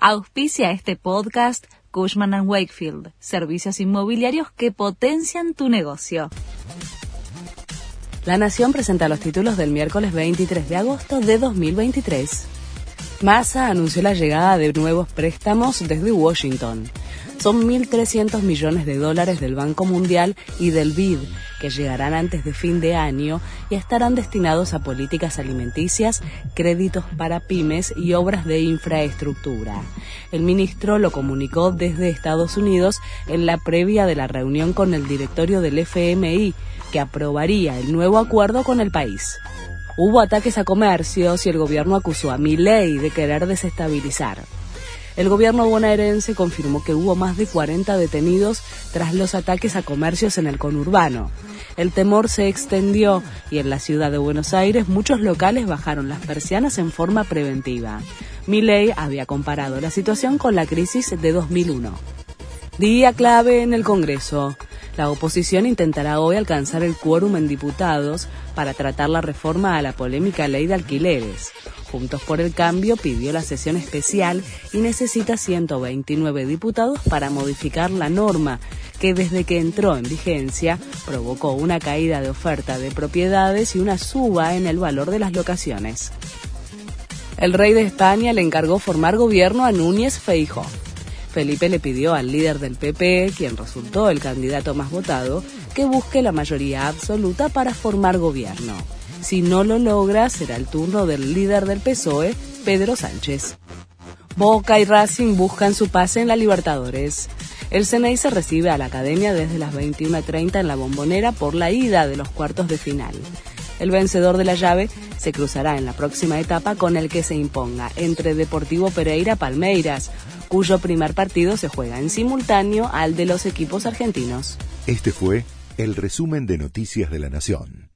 Auspicia este podcast Cushman ⁇ Wakefield, servicios inmobiliarios que potencian tu negocio. La Nación presenta los títulos del miércoles 23 de agosto de 2023. Massa anunció la llegada de nuevos préstamos desde Washington. Son 1.300 millones de dólares del Banco Mundial y del BID, que llegarán antes de fin de año y estarán destinados a políticas alimenticias, créditos para pymes y obras de infraestructura. El ministro lo comunicó desde Estados Unidos en la previa de la reunión con el directorio del FMI, que aprobaría el nuevo acuerdo con el país. Hubo ataques a comercios y el gobierno acusó a Milei de querer desestabilizar. El gobierno bonaerense confirmó que hubo más de 40 detenidos tras los ataques a comercios en el conurbano. El temor se extendió y en la ciudad de Buenos Aires muchos locales bajaron las persianas en forma preventiva. Milei había comparado la situación con la crisis de 2001. Día clave en el Congreso. La oposición intentará hoy alcanzar el quórum en diputados para tratar la reforma a la polémica ley de alquileres. Juntos por el Cambio pidió la sesión especial y necesita 129 diputados para modificar la norma que desde que entró en vigencia provocó una caída de oferta de propiedades y una suba en el valor de las locaciones. El rey de España le encargó formar gobierno a Núñez Feijo. Felipe le pidió al líder del PP, quien resultó el candidato más votado, que busque la mayoría absoluta para formar gobierno. Si no lo logra, será el turno del líder del PSOE, Pedro Sánchez. Boca y Racing buscan su pase en la Libertadores. El CNI se recibe a la academia desde las 21.30 en la bombonera por la ida de los cuartos de final. El vencedor de la llave se cruzará en la próxima etapa con el que se imponga entre Deportivo Pereira Palmeiras, cuyo primer partido se juega en simultáneo al de los equipos argentinos. Este fue el resumen de Noticias de la Nación.